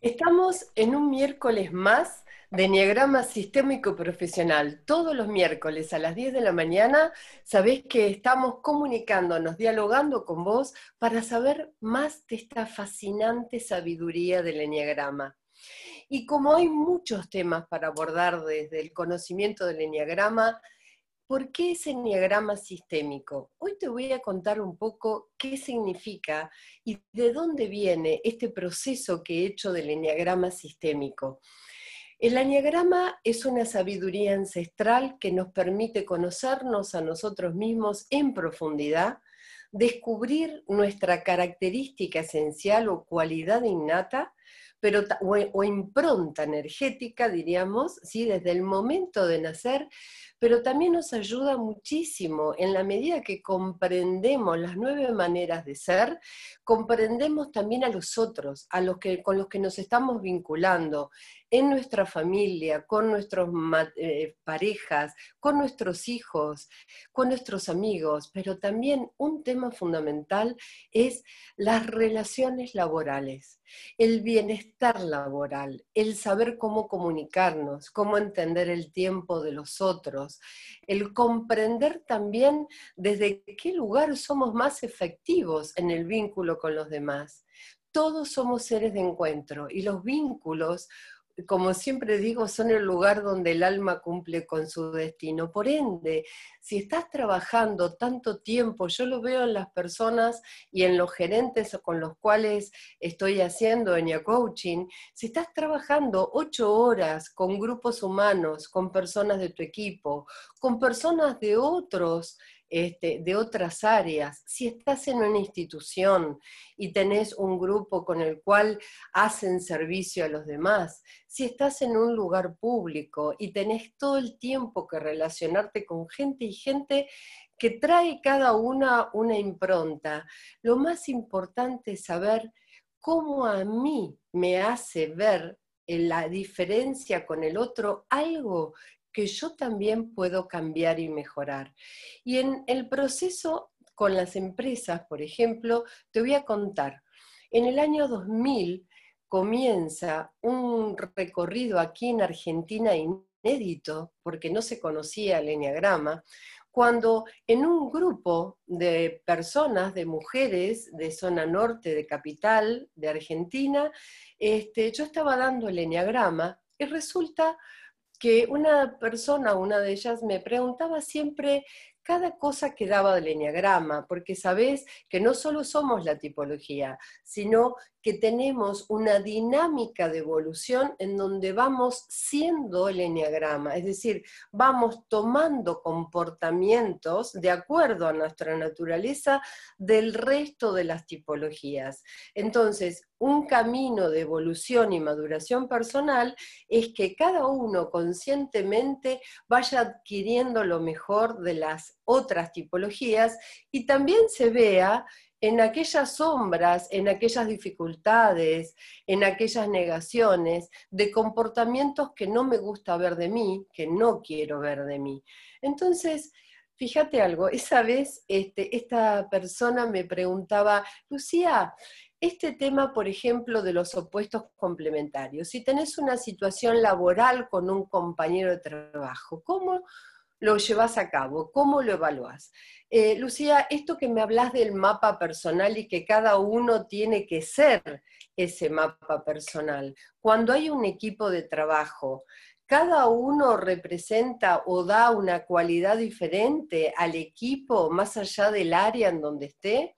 Estamos en un miércoles más de Enneagrama Sistémico Profesional. Todos los miércoles a las 10 de la mañana sabés que estamos comunicándonos, dialogando con vos para saber más de esta fascinante sabiduría del Enneagrama. Y como hay muchos temas para abordar desde el conocimiento del Enneagrama, ¿Por qué es enneagrama sistémico? Hoy te voy a contar un poco qué significa y de dónde viene este proceso que he hecho del enneagrama sistémico. El enneagrama es una sabiduría ancestral que nos permite conocernos a nosotros mismos en profundidad, descubrir nuestra característica esencial o cualidad innata, pero, o, impronta energética, diríamos, ¿sí? desde el momento de nacer, pero también nos ayuda muchísimo en la medida que comprendemos las nueve maneras de ser, comprendemos también a los otros, a los que, con los que nos estamos vinculando en nuestra familia, con nuestras eh, parejas, con nuestros hijos, con nuestros amigos, pero también un tema fundamental es las relaciones laborales, el bienestar laboral, el saber cómo comunicarnos, cómo entender el tiempo de los otros, el comprender también desde qué lugar somos más efectivos en el vínculo con los demás. Todos somos seres de encuentro y los vínculos como siempre digo, son el lugar donde el alma cumple con su destino. Por ende, si estás trabajando tanto tiempo, yo lo veo en las personas y en los gerentes con los cuales estoy haciendo en coaching, si estás trabajando ocho horas con grupos humanos, con personas de tu equipo, con personas de otros este, de otras áreas. Si estás en una institución y tenés un grupo con el cual hacen servicio a los demás, si estás en un lugar público y tenés todo el tiempo que relacionarte con gente y gente que trae cada una una impronta, lo más importante es saber cómo a mí me hace ver la diferencia con el otro algo que yo también puedo cambiar y mejorar. Y en el proceso con las empresas, por ejemplo, te voy a contar. En el año 2000 comienza un recorrido aquí en Argentina inédito, porque no se conocía el enneagrama, cuando en un grupo de personas, de mujeres de zona norte de capital de Argentina, este, yo estaba dando el enneagrama y resulta que una persona, una de ellas, me preguntaba siempre cada cosa que daba del enneagrama, porque sabés que no solo somos la tipología, sino que tenemos una dinámica de evolución en donde vamos siendo el enneagrama, es decir, vamos tomando comportamientos de acuerdo a nuestra naturaleza del resto de las tipologías. Entonces, un camino de evolución y maduración personal es que cada uno conscientemente vaya adquiriendo lo mejor de las otras tipologías y también se vea en aquellas sombras, en aquellas dificultades, en aquellas negaciones de comportamientos que no me gusta ver de mí, que no quiero ver de mí. Entonces, fíjate algo, esa vez este, esta persona me preguntaba, Lucía, este tema, por ejemplo, de los opuestos complementarios, si tenés una situación laboral con un compañero de trabajo, ¿cómo lo llevas a cabo? ¿Cómo lo evalúas? Eh, Lucía, esto que me hablas del mapa personal y que cada uno tiene que ser ese mapa personal. Cuando hay un equipo de trabajo, cada uno representa o da una cualidad diferente al equipo más allá del área en donde esté.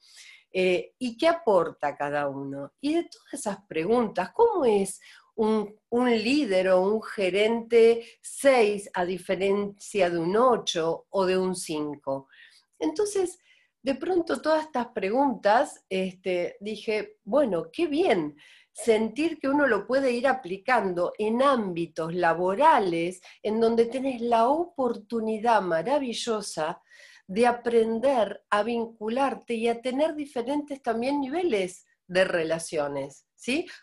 Eh, ¿Y qué aporta cada uno? Y de todas esas preguntas, ¿cómo es un, líder o un gerente 6 a diferencia de un 8 o de un 5. Entonces, de pronto todas estas preguntas, este, dije, bueno, qué bien sentir que uno lo puede ir aplicando en ámbitos laborales en donde tenés la oportunidad maravillosa de aprender a vincularte y a tener diferentes también niveles de relaciones.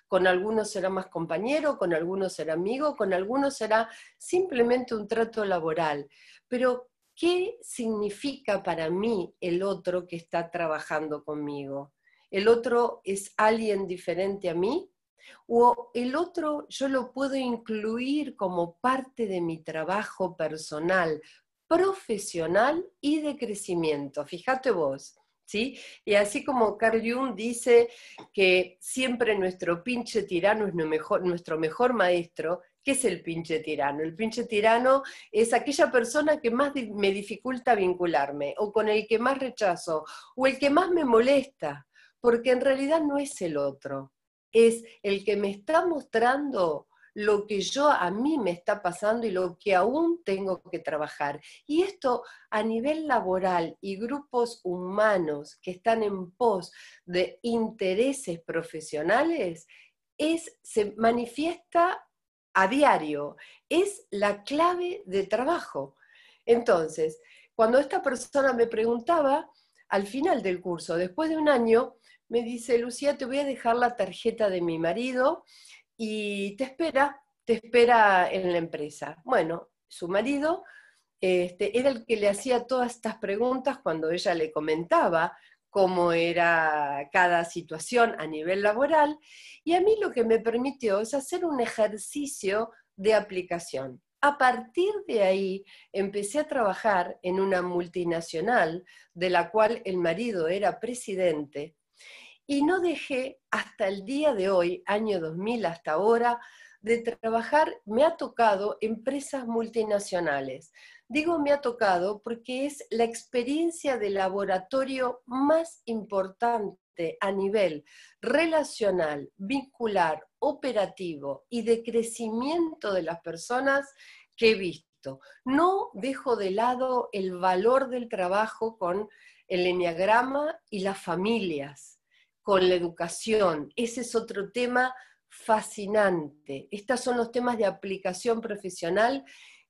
Con algunos será más compañero, con algunos será amigo, con algunos será simplemente un trato laboral. Pero, ¿qué significa para mí el otro que está trabajando conmigo? ¿El otro es alguien diferente a mí? O el otro yo lo puedo incluir como parte de mi trabajo personal, profesional y de crecimiento. Fíjate vos. ¿Sí? Y así como Carl Jung dice que siempre nuestro pinche tirano es nuestro mejor maestro, ¿qué es el pinche tirano? El pinche tirano es aquella persona que más me dificulta vincularme, o con el que más rechazo, o el que más me molesta, porque en realidad no es el otro, es el que me está mostrando lo que yo a mí me está pasando y lo que aún tengo que trabajar. Y esto a nivel laboral y grupos humanos que están en pos de intereses profesionales, es, se manifiesta a diario, es la clave de trabajo. Entonces, cuando esta persona me preguntaba, al final del curso, después de un año, me dice, Lucía, te voy a dejar la tarjeta de mi marido y te espera, te espera en la empresa. Bueno, su marido este, era el que le hacía todas estas preguntas cuando ella le comentaba cómo era cada situación a nivel laboral, y a mí lo que me permitió es hacer un ejercicio de aplicación. A partir de ahí empecé a trabajar en una multinacional de la cual el marido era presidente y no dejé hasta el día de hoy, año 2000 hasta ahora, de trabajar, me ha tocado empresas multinacionales. Digo me ha tocado porque es la experiencia de laboratorio más importante a nivel relacional, vincular, operativo y de crecimiento de las personas que he visto. No dejo de lado el valor del trabajo con el enneagrama y las familias con la educación. Ese es otro tema fascinante. Estos son los temas de aplicación profesional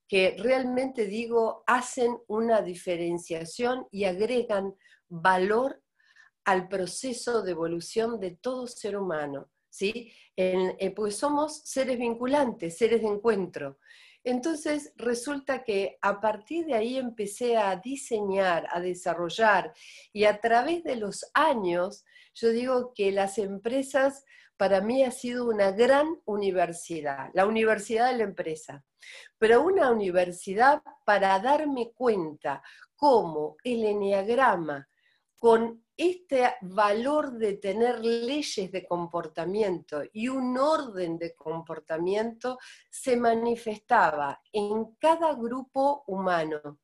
que realmente digo hacen una diferenciación y agregan valor al proceso de evolución de todo ser humano, ¿sí? Eh, pues somos seres vinculantes, seres de encuentro. Entonces resulta que a partir de ahí empecé a diseñar, a desarrollar y a través de los años yo digo que las empresas para mí ha sido una gran universidad, la universidad de la empresa, pero una universidad para darme cuenta cómo el enneagrama, con este valor de tener leyes de comportamiento y un orden de comportamiento, se manifestaba en cada grupo humano,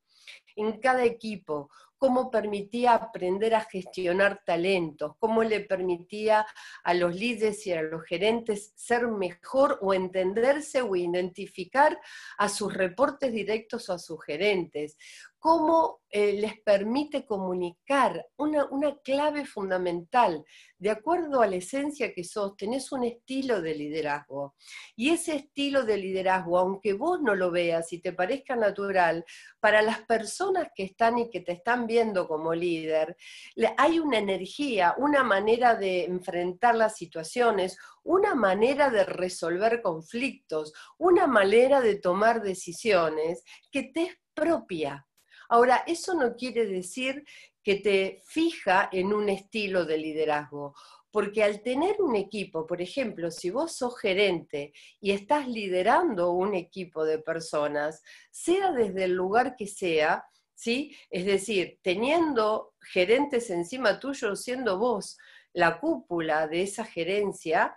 en cada equipo, cómo permitía aprender a gestionar talentos, cómo le permitía a los líderes y a los gerentes ser mejor o entenderse o identificar a sus reportes directos o a sus gerentes, cómo eh, les permite comunicar una, una, clave fundamental. De acuerdo a la esencia que sos, tenés un estilo de liderazgo. Y ese estilo de liderazgo, aunque vos no lo veas y te parezca natural, para las personas que están y que te están viendo como líder, hay una energía, una manera de enfrentar las situaciones, una manera de resolver conflictos, una manera de tomar decisiones que te es propia Ahora, eso no quiere decir que te fija en un estilo de liderazgo, porque al tener un equipo, por ejemplo, si vos sos gerente y estás liderando un equipo de personas, sea desde el lugar que sea, ¿sí? Es decir, teniendo gerentes encima tuyo, siendo vos la cúpula de esa gerencia,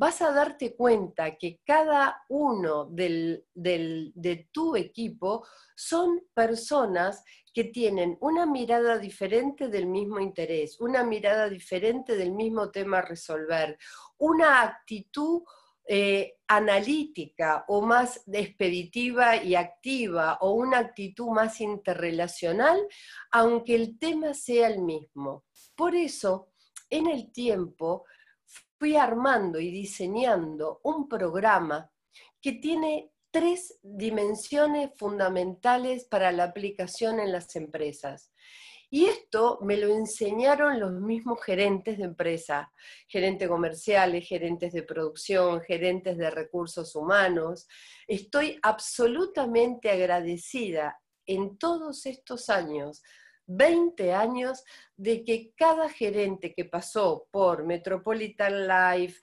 vas a darte cuenta que cada uno de tu equipo son personas que tienen una mirada diferente del mismo interés, una mirada diferente del mismo tema a resolver, una actitud eh, analítica o más expeditiva y activa o una actitud más interrelacional, aunque el tema sea el mismo. Por eso, en el tiempo, fui armando y diseñando un programa que tiene tres dimensiones fundamentales para la aplicación en las empresas. Y esto me lo enseñaron los mismos gerentes de empresa, gerentes comerciales, gerentes de producción, gerentes de recursos humanos. Estoy absolutamente agradecida en todos estos años 20 años de que cada gerente que pasó por Metropolitan Life,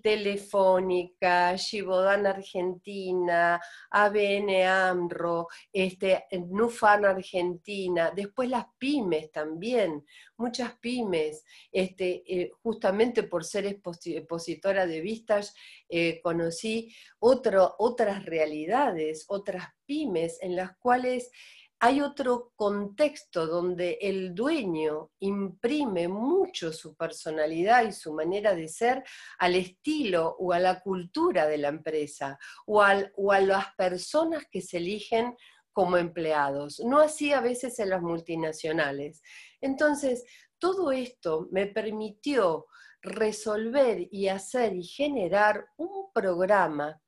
Telefónica, Givaudan Argentina, ABN AMRO, este, Nufan Argentina, después las pymes también, muchas pymes, este, eh, justamente por ser expositora de vistas, eh, conocí otras realidades, otras pymes en las cuales hay otro contexto donde el dueño imprime mucho su personalidad y su manera de ser al estilo o a la cultura de la empresa o, o a las personas que se eligen como empleados. No así a veces en las multinacionales. Entonces, todo esto me permitió resolver y hacer y generar un programa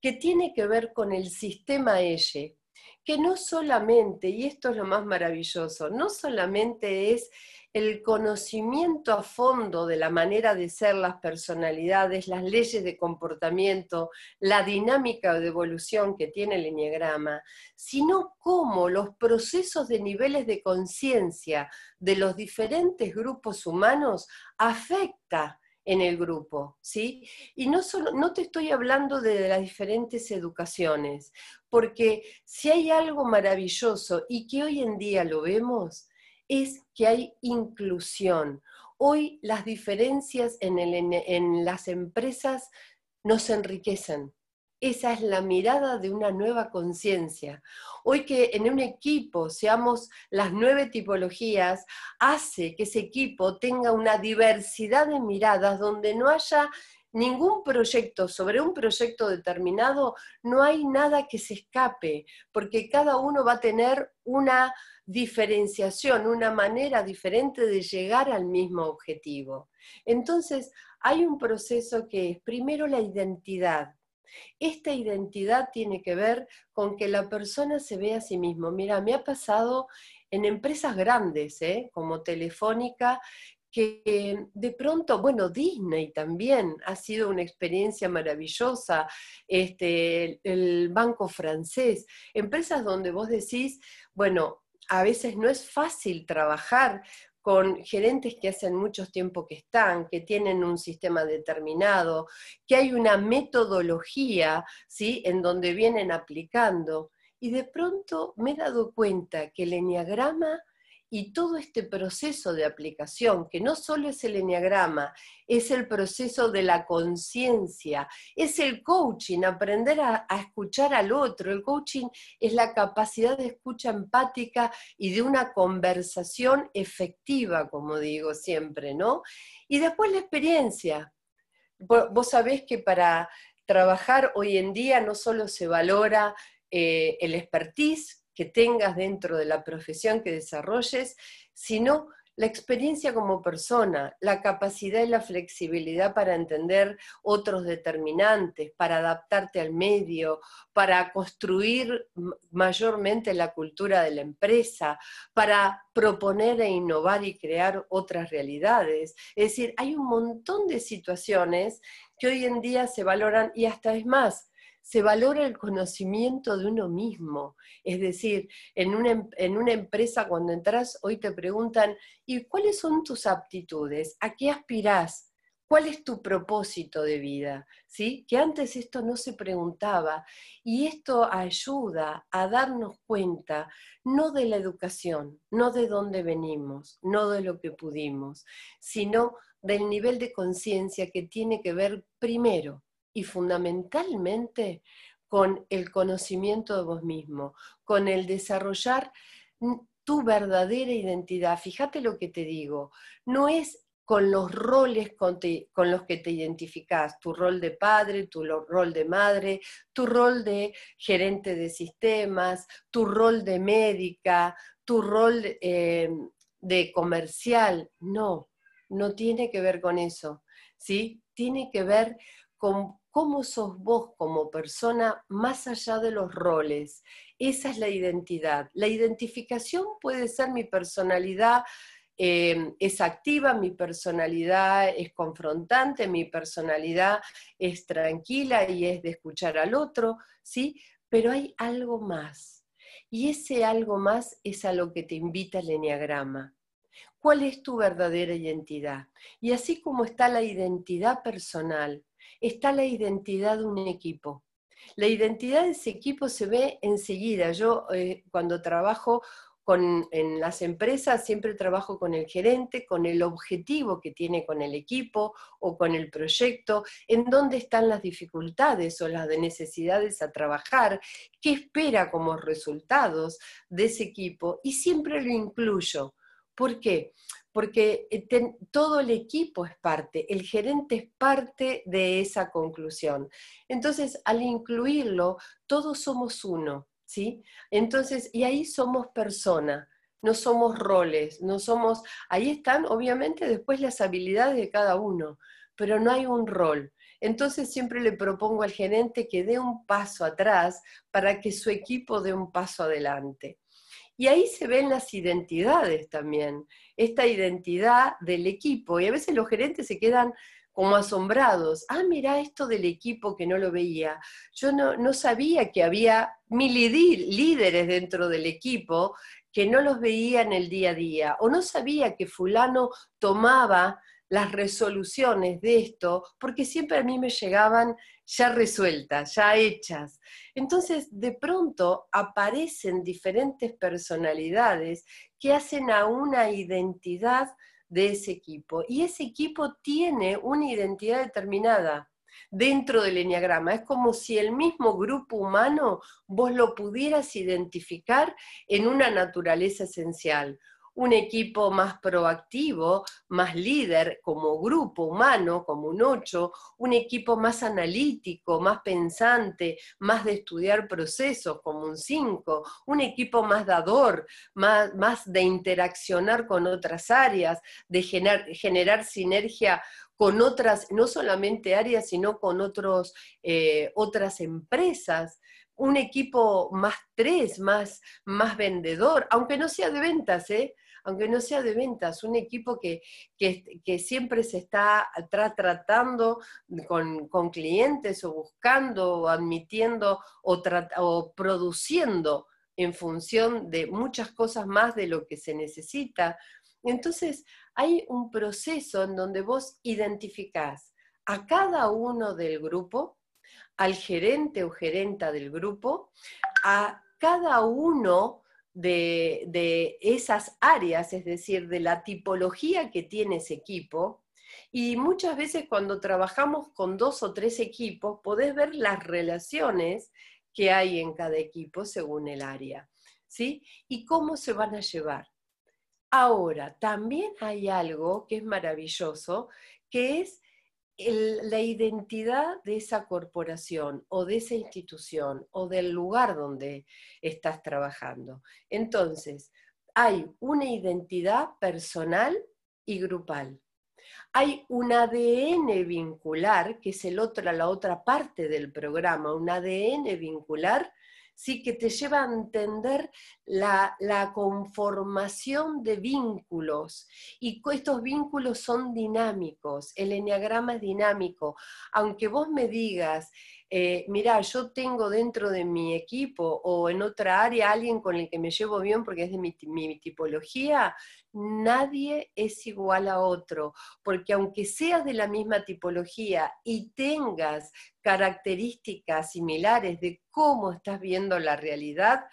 que tiene que ver con el sistema EYE, que no solamente, y esto es lo más maravilloso, no solamente es el conocimiento a fondo de la manera de ser las personalidades, las leyes de comportamiento, la dinámica de evolución que tiene el enneagrama, sino cómo los procesos de niveles de conciencia de los diferentes grupos humanos afecta en el grupo, ¿sí? Y no, solo, no te estoy hablando de las diferentes educaciones, porque si hay algo maravilloso y que hoy en día lo vemos, es que hay inclusión. Hoy las diferencias en, en las empresas nos enriquecen, esa es la mirada de una nueva conciencia. Hoy que en un equipo seamos las nueve tipologías, hace que ese equipo tenga una diversidad de miradas donde no haya ningún proyecto sobre un proyecto determinado, no hay nada que se escape, porque cada uno va a tener una diferenciación, una manera diferente de llegar al mismo objetivo. Entonces, hay un proceso que es primero la identidad esta identidad tiene que ver con que la persona se vea a sí mismo. Mira, me ha pasado en empresas grandes, ¿eh? como Telefónica, que de pronto, bueno, Disney también ha sido una experiencia maravillosa, este, el banco francés, empresas donde vos decís, bueno, a veces no es fácil trabajar con gerentes que hacen mucho tiempo que están, que tienen un sistema determinado, que hay una metodología, ¿sí? En donde vienen aplicando. Y de pronto me he dado cuenta que el enneagrama y todo este proceso de aplicación, que no solo es el enneagrama, es el proceso de la conciencia, es el coaching, aprender a, escuchar al otro. El coaching es la capacidad de escucha empática y de una conversación efectiva, como digo siempre, ¿no? Y después la experiencia. Vos sabés que para trabajar hoy en día no solo se valora eh, el expertise, que tengas dentro de la profesión que desarrolles, sino la experiencia como persona, la capacidad y la flexibilidad para entender otros determinantes, para adaptarte al medio, para construir mayormente la cultura de la empresa, para proponer e innovar y crear otras realidades. Es decir, hay un montón de situaciones que hoy en día se valoran y hasta es más, se valora el conocimiento de uno mismo. Es decir, en una, em, en una, empresa cuando entras, hoy te preguntan, ¿y cuáles son tus aptitudes? ¿A qué aspirás? ¿Cuál es tu propósito de vida? ¿Sí? Que antes esto no se preguntaba y esto ayuda a darnos cuenta no de la educación, no de dónde venimos, no de lo que pudimos, sino del nivel de conciencia que tiene que ver primero y fundamentalmente con el conocimiento de vos mismo, con el desarrollar tu verdadera identidad. Fíjate lo que te digo, no es con los roles con, los que te identificás, tu rol de padre, tu rol de madre, tu rol de gerente de sistemas, tu rol de médica, tu rol eh, de comercial. No, no tiene que ver con eso, ¿sí? Tiene que ver con cómo sos vos como persona más allá de los roles. Esa es la identidad. La identificación puede ser mi personalidad. Eh, es activa, mi personalidad es confrontante, mi personalidad es tranquila y es de escuchar al otro, ¿sí? Pero hay algo más. Y ese algo más es a lo que te invita el enneagrama. ¿Cuál es tu verdadera identidad? Y así como está la identidad personal, está la identidad de un equipo. La identidad de ese equipo se ve enseguida. Yo eh, cuando trabajo en las empresas siempre trabajo con el gerente, con el objetivo que tiene con el equipo o con el proyecto, en dónde están las dificultades o las necesidades a trabajar, qué espera como resultados de ese equipo y siempre lo incluyo. ¿Por qué? Porque eh, todo el equipo es parte, el gerente es parte de esa conclusión. Entonces, al incluirlo, todos somos uno ¿sí? Entonces, y ahí somos personas, no somos roles, no somos, ahí están obviamente después las habilidades de cada uno, pero no hay un rol. Entonces siempre le propongo al gerente que dé un paso atrás para que su equipo dé un paso adelante. Y ahí se ven las identidades también, esta identidad del equipo. Y a veces los gerentes se quedan como asombrados. Ah, mira esto del equipo que no lo veía. Yo no, sabía que había mil líderes dentro del equipo que no los veía en el día a día. O no sabía que fulano tomaba las resoluciones de esto, porque siempre a mí me llegaban ya resueltas, ya hechas. Entonces, de pronto aparecen diferentes personalidades que hacen a una identidad de ese equipo. Y ese equipo tiene una identidad determinada dentro del enneagrama. Es como si el mismo grupo humano vos lo pudieras identificar en una naturaleza esencial un equipo más proactivo, más líder como grupo humano, como un ocho, un equipo más analítico, más pensante, más de estudiar procesos como un cinco, un equipo más dador, más, más de interaccionar con otras áreas, de generar, generar sinergia con otras, no solamente áreas, sino con otros, eh, otras empresas un equipo más tres, más, más vendedor, aunque no sea de ventas, ¿eh? Aunque no sea de ventas, un equipo que, siempre se está tratando con, clientes o buscando o admitiendo o, o produciendo en función de muchas cosas más de lo que se necesita. Entonces, hay un proceso en donde vos identificás a cada uno del grupo, al gerente o gerenta del grupo, a cada uno de, esas áreas, es decir, de la tipología que tiene ese equipo. Y muchas veces cuando trabajamos con dos o tres equipos, podés ver las relaciones que hay en cada equipo según el área, ¿sí? Y cómo se van a llevar. Ahora, también hay algo que es maravilloso, que es la identidad de esa corporación o de esa institución o del lugar donde estás trabajando. Entonces, hay una identidad personal y grupal. Hay un ADN vincular, que es el otro, la otra parte del programa, un ADN vincular ¿sí? que te lleva a entender la, conformación de vínculos. Y estos vínculos son dinámicos, el enneagrama es dinámico. Aunque vos me digas, eh, mira, yo tengo dentro de mi equipo o en otra área alguien con el que me llevo bien porque es de mi, mi tipología, nadie es igual a otro, porque aunque seas de la misma tipología y tengas características similares de cómo estás viendo la realidad,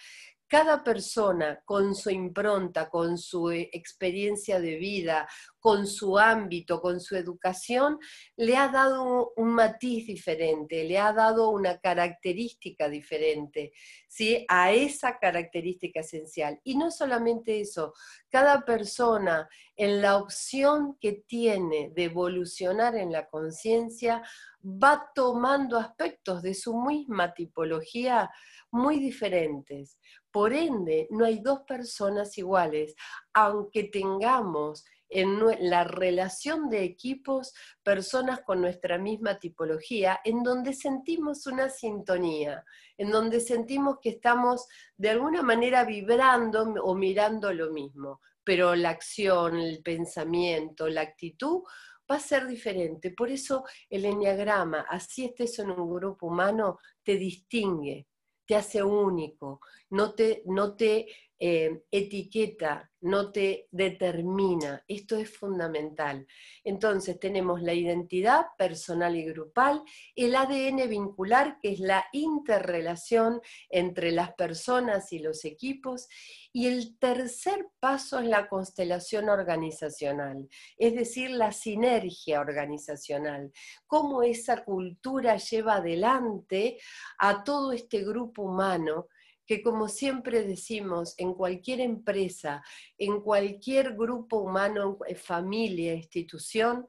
cada persona con su impronta, con su eh, experiencia de vida, con su ámbito, con su educación, le ha dado un matiz diferente, le ha dado una característica diferente, ¿sí? A esa característica esencial. Y no solamente eso, cada persona en la opción que tiene de evolucionar en la conciencia va tomando aspectos de su misma tipología muy diferentes. Por ende, no hay dos personas iguales, aunque tengamos en la relación de equipos personas con nuestra misma tipología, en donde sentimos una sintonía, en donde sentimos que estamos de alguna manera vibrando o mirando lo mismo, pero la acción, el pensamiento, la actitud va a ser diferente. Por eso el enneagrama, así estés en un grupo humano, te distingue te hace único, no te, no te eh, etiqueta, no te determina. Esto es fundamental. Entonces tenemos la identidad personal y grupal, el ADN vincular, que es la interrelación entre las personas y los equipos, y el tercer paso es la constelación organizacional, es decir, la sinergia organizacional, cómo esa cultura lleva adelante a todo este grupo humano que como siempre decimos, en cualquier empresa, en cualquier grupo humano, familia, institución,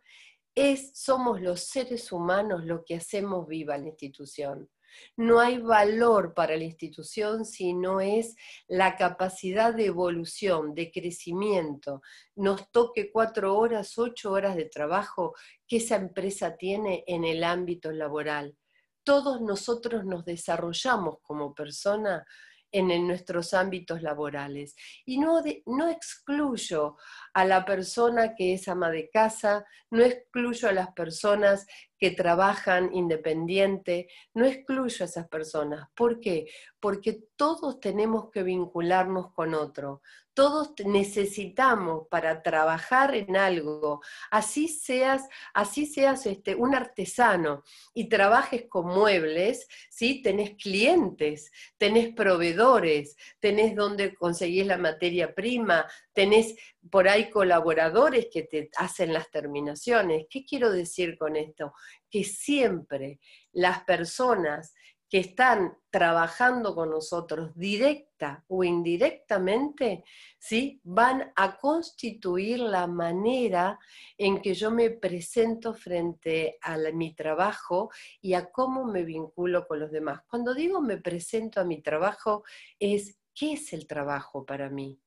es, somos los seres humanos los que hacemos viva la institución. No hay valor para la institución si no es la capacidad de evolución, de crecimiento. Nos toque cuatro horas, ocho horas de trabajo que esa empresa tiene en el ámbito laboral. Todos nosotros nos desarrollamos como persona en, nuestros ámbitos laborales. Y no, no excluyo a la persona que es ama de casa, no excluyo a las personas que trabajan independiente, no excluyo a esas personas. ¿Por qué? Porque todos tenemos que vincularnos con otro, todos necesitamos para trabajar en algo, así seas, así seas este, un artesano y trabajes con muebles, ¿sí? tenés clientes, tenés proveedores, tenés donde conseguís la materia prima, tenés por ahí colaboradores que te hacen las terminaciones. ¿Qué quiero decir con esto? Que siempre las personas que están trabajando con nosotros directa o indirectamente, ¿sí? van a constituir la manera en que yo me presento frente a mi trabajo y a cómo me vinculo con los demás. Cuando digo me presento a mi trabajo, es ¿qué es el trabajo para mí?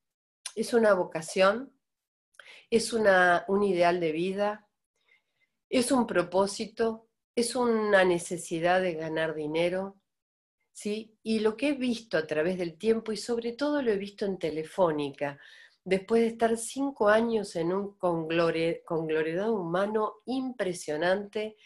¿Es una vocación? ¿Es una, un ideal de vida? ¿Es un propósito? es una necesidad de ganar dinero, ¿sí? Y lo que he visto a través del tiempo, y sobre todo lo he visto en Telefónica, después de estar cinco años en un conglomerado humano impresionante,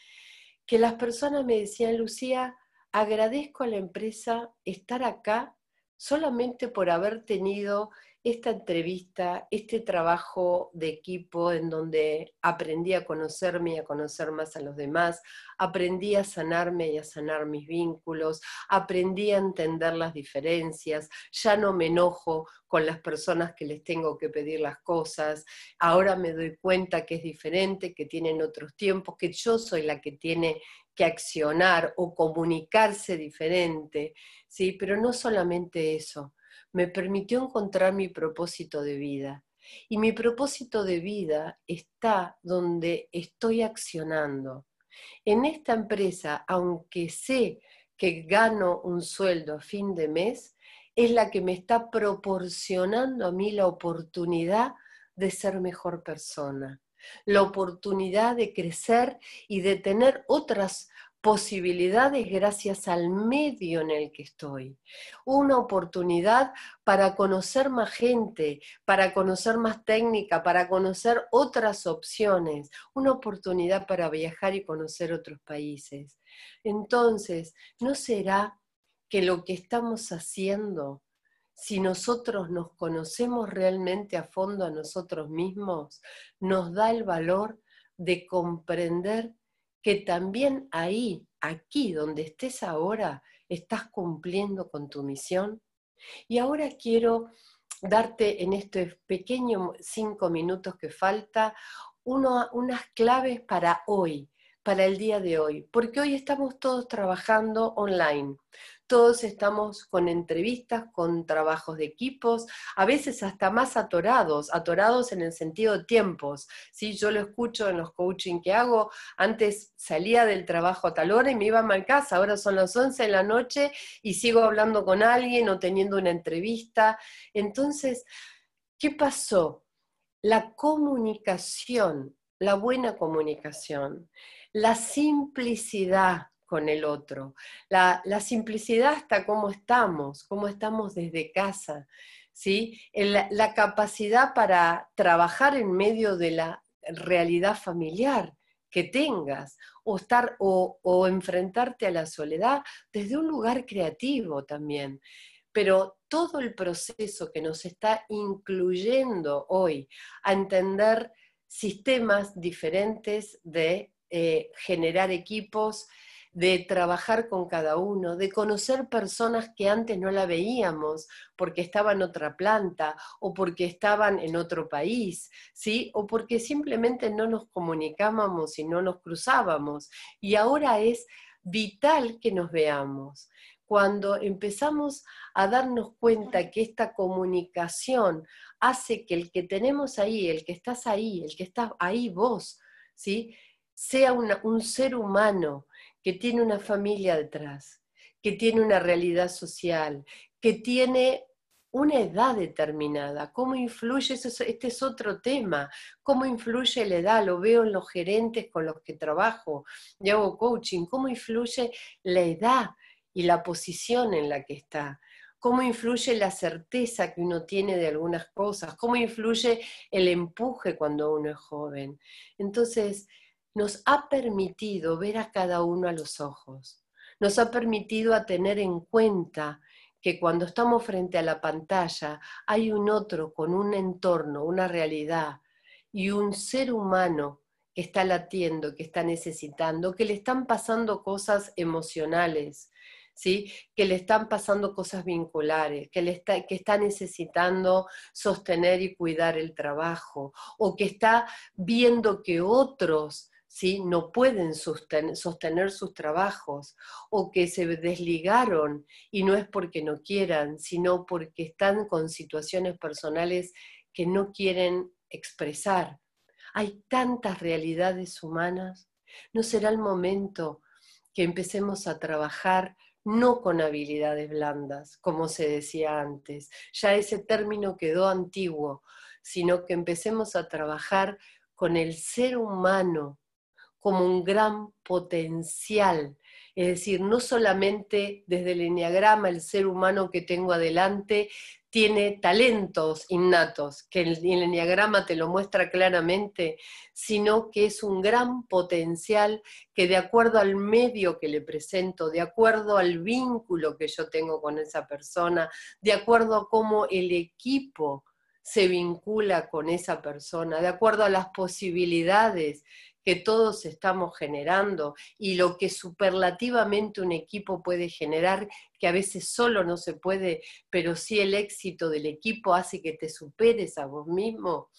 que las personas me decían, Lucía, agradezco a la empresa estar acá solamente por haber tenido esta entrevista, este trabajo de equipo en donde aprendí a conocerme y a conocer más a los demás, aprendí a sanarme y a sanar mis vínculos, aprendí a entender las diferencias, ya no me enojo con las personas que les tengo que pedir las cosas, ahora me doy cuenta que es diferente, que tienen otros tiempos, que yo soy la que tiene que accionar o comunicarse diferente, ¿sí? Pero no solamente eso, me permitió encontrar mi propósito de vida. Y mi propósito de vida está donde estoy accionando. En esta empresa, aunque sé que gano un sueldo a fin de mes, es la que me está proporcionando a mí la oportunidad de ser mejor persona, la oportunidad de crecer y de tener otras posibilidades gracias al medio en el que estoy. Una oportunidad para conocer más gente, para conocer más técnica, para conocer otras opciones. Una oportunidad para viajar y conocer otros países. Entonces, ¿no será que lo que estamos haciendo, si nosotros nos conocemos realmente a fondo a nosotros mismos, nos da el valor de comprender que también ahí, aquí donde estés ahora, estás cumpliendo con tu misión. Y ahora quiero darte en estos pequeños cinco minutos que falta unas claves para hoy, para el día de hoy, porque hoy estamos todos trabajando online todos estamos con entrevistas, con trabajos de equipos, a veces hasta más atorados, atorados en el sentido de tiempos. ¿sí? Yo lo escucho en los coaching que hago, antes salía del trabajo a tal hora y me iba a mi casa, ahora son las 11 de la noche y sigo hablando con alguien o teniendo una entrevista. Entonces, ¿qué pasó? La comunicación, la buena comunicación, la simplicidad con el otro. La, simplicidad hasta cómo estamos, cómo estamos desde casa, ¿sí? la, capacidad para trabajar en medio de la realidad familiar, que tengas o, estar, o, enfrentarte a la soledad desde un lugar creativo también. Pero todo el proceso que nos está incluyendo hoy a entender sistemas diferentes de eh, generar equipos, de trabajar con cada uno, de conocer personas que antes no la veíamos porque estaban en otra planta o porque estaban en otro país, ¿sí? O porque simplemente no nos comunicábamos y no nos cruzábamos. Y ahora es vital que nos veamos. Cuando empezamos a darnos cuenta que esta comunicación hace que el que tenemos ahí, el que estás ahí, el que está ahí vos, ¿sí? sea un ser humano que tiene una familia detrás, que tiene una realidad social, que tiene una edad determinada. ¿Cómo influye? Este es otro tema. ¿Cómo influye la edad? Lo veo en los gerentes con los que trabajo y hago coaching. ¿Cómo influye la edad y la posición en la que está? ¿Cómo influye la certeza que uno tiene de algunas cosas? ¿Cómo influye el empuje cuando uno es joven? Entonces, nos ha permitido ver a cada uno a los ojos, nos ha permitido a tener en cuenta que cuando estamos frente a la pantalla hay un otro con un entorno, una realidad y un ser humano que está latiendo, que está necesitando, que le están pasando cosas emocionales, ¿sí? que le están pasando cosas vinculares, que, le está, que está necesitando sostener y cuidar el trabajo, o que está viendo que otros no pueden sostener, sus trabajos o que se desligaron y no es porque no quieran, sino porque están con situaciones personales que no quieren expresar. Hay tantas realidades humanas. ¿No será el momento que empecemos a trabajar no con habilidades blandas, como se decía antes? Ya ese término quedó antiguo, sino que empecemos a trabajar con el ser humano como un gran potencial. Es decir, no solamente desde el enneagrama el ser humano que tengo adelante tiene talentos innatos, que el, enneagrama te lo muestra claramente, sino que es un gran potencial que de acuerdo al medio que le presento, de acuerdo al vínculo que yo tengo con esa persona, de acuerdo a cómo el equipo se vincula con esa persona, de acuerdo a las posibilidades que todos estamos generando y lo que superlativamente un equipo puede generar, que a veces solo no se puede, pero sí el éxito del equipo hace que te superes a vos mismo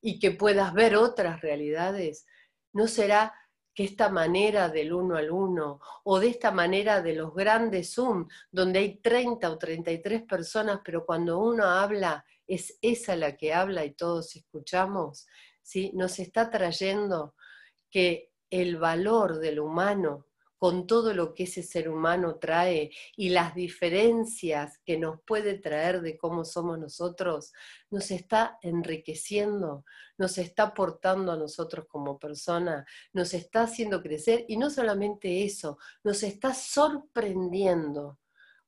y que puedas ver otras realidades, ¿no será que esta manera del uno al uno o de esta manera de los grandes Zoom, donde hay 30 o 33 personas, pero cuando uno habla es esa la que habla y todos escuchamos, ¿sí? nos está trayendo que el valor del humano, con todo lo que ese ser humano trae y las diferencias que nos puede traer de cómo somos nosotros, nos está enriqueciendo, nos está aportando a nosotros como persona, nos está haciendo crecer. Y no solamente eso, nos está sorprendiendo,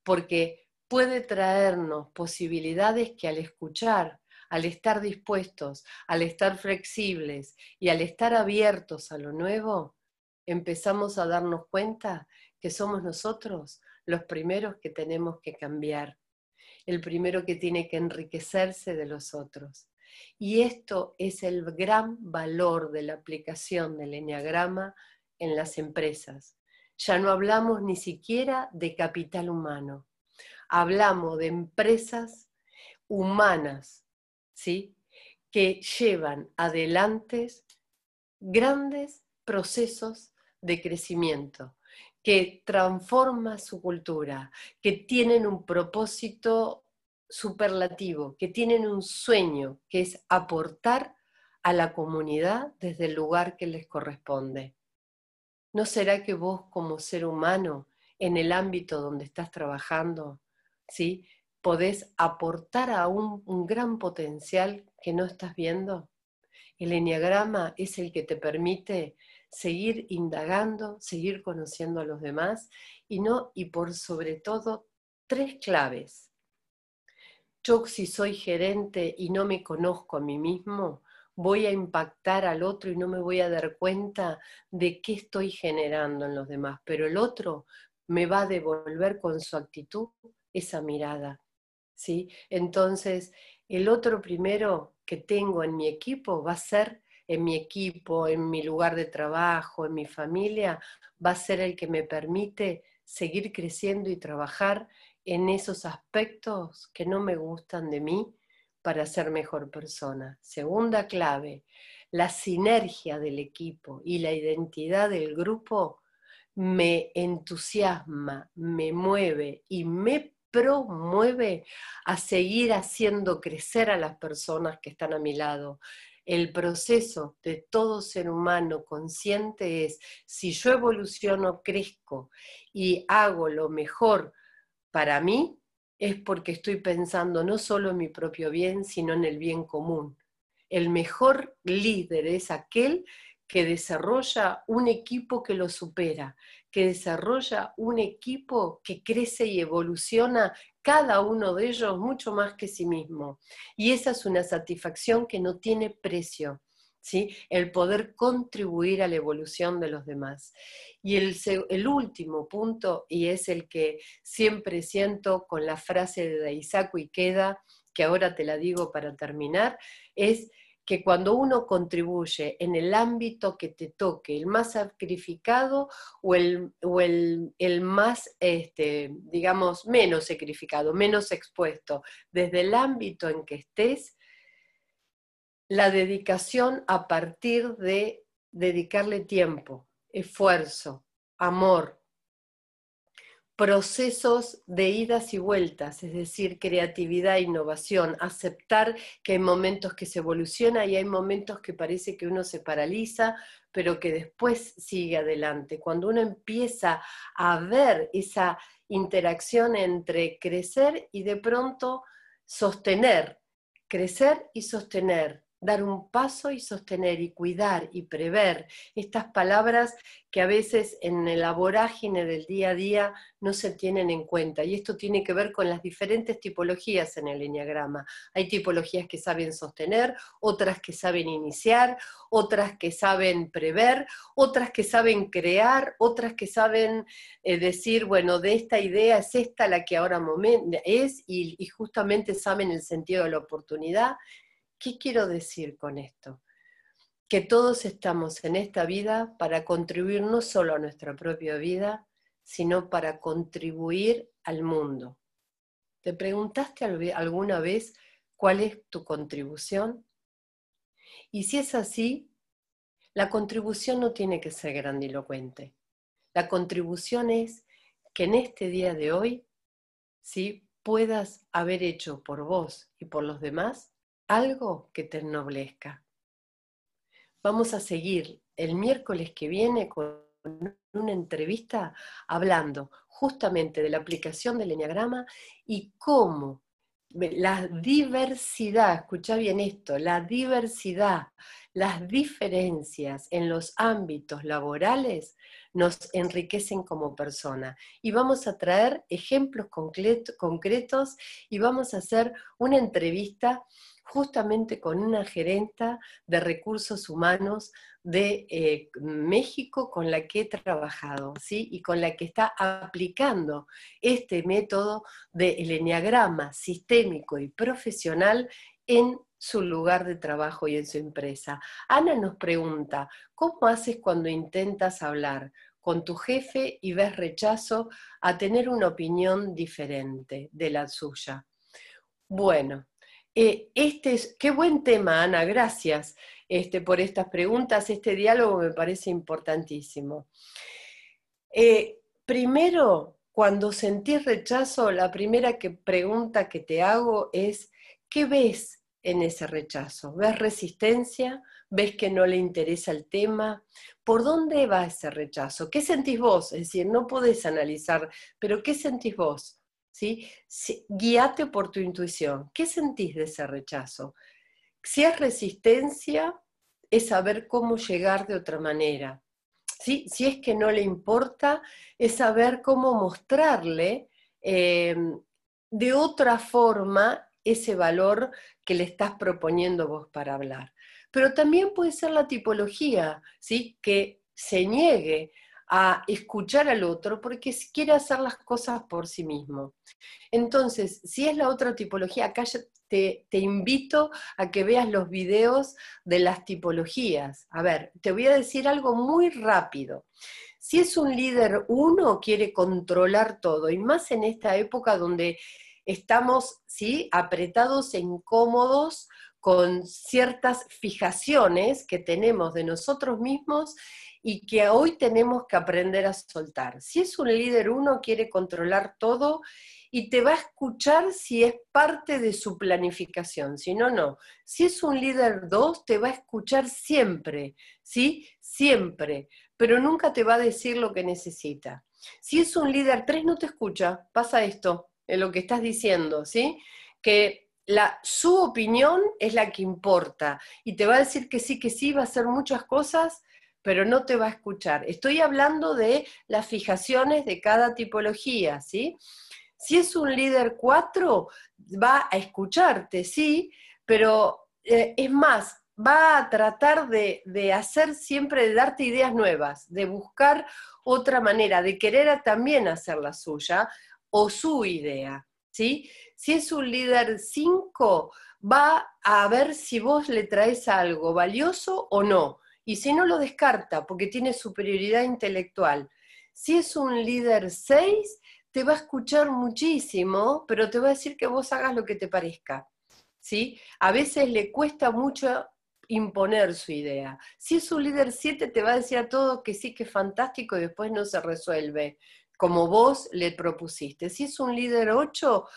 porque puede traernos posibilidades que al escuchar al estar dispuestos, al estar flexibles y al estar abiertos a lo nuevo, empezamos a darnos cuenta que somos nosotros los primeros que tenemos que cambiar, el primero que tiene que enriquecerse de los otros. Y esto es el gran valor de la aplicación del enneagrama en las empresas. Ya no hablamos ni siquiera de capital humano, hablamos de empresas humanas ¿sí? que llevan adelante grandes procesos de crecimiento, que transforman su cultura, que tienen un propósito superlativo, que tienen un sueño, que es aportar a la comunidad desde el lugar que les corresponde. ¿No será que vos como ser humano, en el ámbito donde estás trabajando, ¿sí? Podés aportar a un, gran potencial que no estás viendo? El enneagrama es el que te permite seguir indagando, seguir conociendo a los demás y no y por sobre todo tres claves. Yo si soy gerente y no me conozco a mí mismo, voy a impactar al otro y no me voy a dar cuenta de qué estoy generando en los demás, pero el otro me va a devolver con su actitud esa mirada. Entonces, el otro primero que tengo en mi equipo va a ser en mi equipo, en mi lugar de trabajo, en mi familia, va a ser el que me permite seguir creciendo y trabajar en esos aspectos que no me gustan de mí para ser mejor persona. Segunda clave, la sinergia del equipo y la identidad del grupo me entusiasma, me mueve y me promueve a seguir haciendo crecer a las personas que están a mi lado. El proceso de todo ser humano consciente es, si yo evoluciono, crezco y hago lo mejor para mí, es porque estoy pensando no solo en mi propio bien, sino en el bien común. El mejor líder es aquel que desarrolla un equipo que lo supera, que desarrolla un equipo que crece y evoluciona cada uno de ellos mucho más que sí mismo. Y esa es una satisfacción que no tiene precio. ¿Sí? el poder contribuir a la evolución de los demás. Y el, el, último punto, y es el que siempre siento con la frase de Daisaku Ikeda, que ahora te la digo para terminar, es que cuando uno contribuye en el ámbito que te toque, el más sacrificado o el, el, más, este, digamos, menos sacrificado, menos expuesto, desde el ámbito en que estés, la dedicación a partir de dedicarle tiempo, esfuerzo, amor, procesos de idas y vueltas, es decir, creatividad innovación, aceptar que hay momentos que se evoluciona y hay momentos que parece que uno se paraliza, pero que después sigue adelante. Cuando uno empieza a ver esa interacción entre crecer y de pronto sostener, crecer y sostener, dar un paso y sostener y cuidar y prever, estas palabras que a veces en la vorágine del día a día no se tienen en cuenta. Y esto tiene que ver con las diferentes tipologías en el enneagrama. Hay tipologías que saben sostener, otras que saben iniciar, otras que saben prever, otras que saben crear, otras que saben eh, decir, bueno, de esta idea es esta la que ahora es, y, y justamente saben el sentido de la oportunidad ¿Qué quiero decir con esto? Que todos estamos en esta vida para contribuir no solo a nuestra propia vida, sino para contribuir al mundo. ¿Te preguntaste alguna vez cuál es tu contribución? Y si es así, la contribución no tiene que ser grandilocuente. La contribución es que en este día de hoy, ¿sí? puedas haber hecho por vos y por los demás algo que te ennoblezca. Vamos a seguir el miércoles que viene con una entrevista hablando justamente de la aplicación del enneagrama y cómo la diversidad, escucha bien esto, la diversidad, las diferencias en los ámbitos laborales nos enriquecen como persona. Y vamos a traer ejemplos concretos y vamos a hacer una entrevista justamente con una gerenta de recursos humanos de eh, México con la que he trabajado, ¿sí? Y con la que está aplicando este método del enneagrama sistémico y profesional en su lugar de trabajo y en su empresa. Ana nos pregunta, ¿cómo haces cuando intentas hablar con tu jefe y ves rechazo a tener una opinión diferente de la suya? Bueno, eh, este es, qué buen tema, Ana, gracias este, por estas preguntas. Este diálogo me parece importantísimo. Eh, primero, cuando sentís rechazo, la primera que, pregunta que te hago es, ¿qué ves en ese rechazo? ¿Ves resistencia? ¿Ves que no le interesa el tema? ¿Por dónde va ese rechazo? ¿Qué sentís vos? Es decir, no podés analizar, pero ¿qué sentís vos? ¿Sí? Guíate por tu intuición. ¿Qué sentís de ese rechazo? Si es resistencia, es saber cómo llegar de otra manera. Si es que no le importa, es saber cómo mostrarle em, de otra forma ese valor que le estás proponiendo vos para hablar. pero también puede ser la tipología, ¿sí? Que se niegue a escuchar al otro porque quiere hacer las cosas por sí mismo. Entonces, si es la otra tipología, acá te, te, invito a que veas los videos de las tipologías. A ver, te voy a decir algo muy rápido. Si es un líder uno, quiere controlar todo, y más en esta época donde estamos ¿sí? apretados e incómodos con ciertas fijaciones que tenemos de nosotros mismos y que hoy tenemos que aprender a soltar. Si es un líder uno, quiere controlar todo y te va a escuchar si es parte de su planificación, si no, no. Si es un líder dos, te va a escuchar siempre, ¿sí? Siempre, pero nunca te va a decir lo que necesita. Si es un líder tres, no te escucha, pasa esto, en lo que estás diciendo, ¿sí? Que la, su opinión es la que importa y te va a decir que sí, que sí, va a hacer muchas cosas, pero no te va a escuchar. Estoy hablando de las fijaciones de cada tipología, ¿sí? Si es un líder 4, va a escucharte, sí, pero eh, es más, va a tratar de, de, hacer siempre, de darte ideas nuevas, de buscar otra manera, de querer también hacer la suya o su idea, ¿sí? Si es un líder 5, va a ver si vos le traes algo valioso o no, y si no lo descarta porque tiene superioridad intelectual. Si es un líder 6, te va a escuchar muchísimo, pero te va a decir que vos hagas lo que te parezca. ¿sí? A veces le cuesta mucho imponer su idea. Si es un líder 7, te va a decir a todo que sí, que es fantástico y después no se resuelve como vos le propusiste. Si es un líder 8,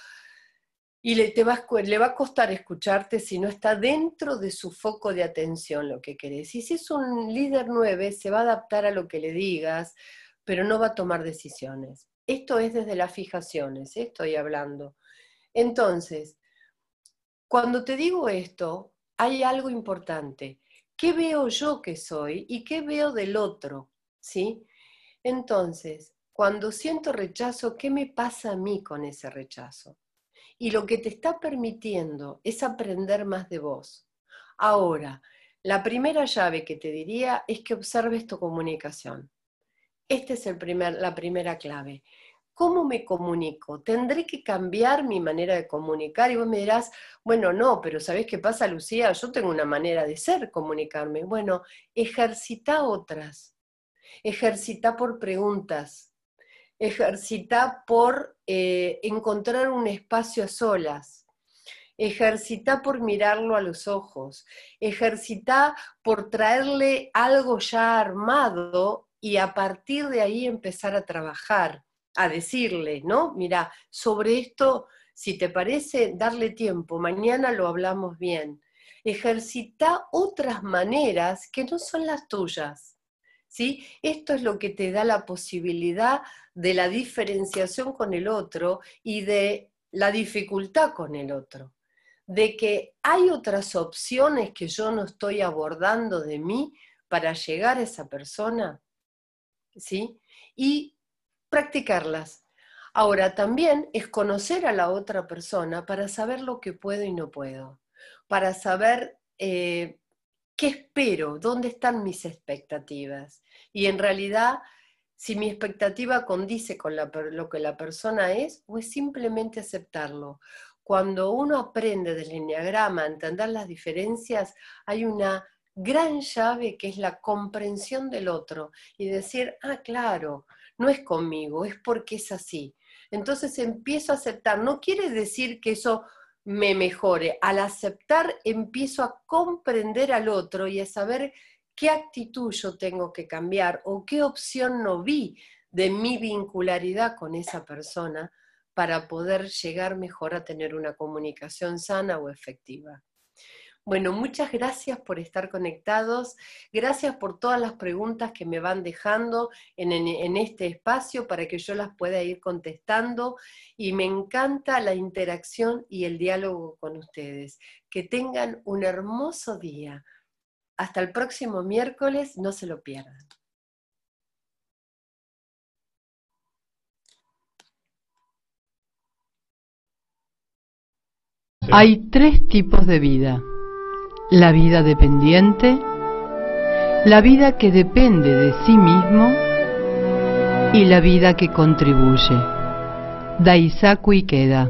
y le, te va, a costar escucharte si no está dentro de su foco de atención lo que querés. Y si es un líder 9, se va a adaptar a lo que le digas, pero no va a tomar decisiones. Esto es desde las fijaciones, ¿eh? estoy hablando. Entonces, cuando te digo esto, hay algo importante. ¿Qué veo yo que soy y qué veo del otro? ¿Sí? Entonces, cuando siento rechazo, ¿qué me pasa a mí con ese rechazo? Y lo que te está permitiendo es aprender más de vos. Ahora, la primera llave que te diría es que observes tu comunicación. Esta es la primera clave. ¿Cómo me comunico? ¿Tendré que cambiar mi manera de comunicar? Y vos me dirás, bueno, no, pero ¿sabés qué pasa, Lucía? Yo tengo una manera de ser, comunicarme. Bueno, ejercita otras. Ejercita por preguntas ejercita por eh, encontrar un espacio a solas, ejercita por mirarlo a los ojos, ejercita por traerle algo ya armado y a partir de ahí empezar a trabajar, a decirle, ¿no? Mira, sobre esto, si te parece, darle tiempo, mañana lo hablamos bien. Ejercita otras maneras que no son las tuyas. ¿Sí? Esto es lo que te da la posibilidad de la diferenciación con el otro y de la dificultad con el otro, de que hay otras opciones que yo no estoy abordando de mí para llegar a esa persona, ¿sí? Y practicarlas. Ahora, también es conocer a la otra persona para saber lo que puedo y no puedo, para saber eh, qué espero, dónde están mis expectativas. Y en realidad si mi expectativa condice con lo que la persona es o es simplemente aceptarlo. Cuando uno aprende del enneagrama a entender las diferencias, hay una gran llave que es la comprensión del otro y decir, ah, claro, no es conmigo, es porque es así. Entonces empiezo a aceptar. No quiere decir que eso me mejore. Al aceptar empiezo a comprender al otro y a saber qué actitud yo tengo que cambiar o qué opción no vi de mi vincularidad con esa persona para poder llegar mejor a tener una comunicación sana o efectiva. Bueno, muchas gracias por estar conectados, gracias por todas las preguntas que me van dejando en, este espacio para que yo las pueda ir contestando y me encanta la interacción y el diálogo con ustedes. Que tengan un hermoso día. Hasta el próximo miércoles, no se lo pierdan. Hay tres tipos de vida. La vida dependiente, la vida que depende de sí mismo y la vida que contribuye. Daisaku Ikeda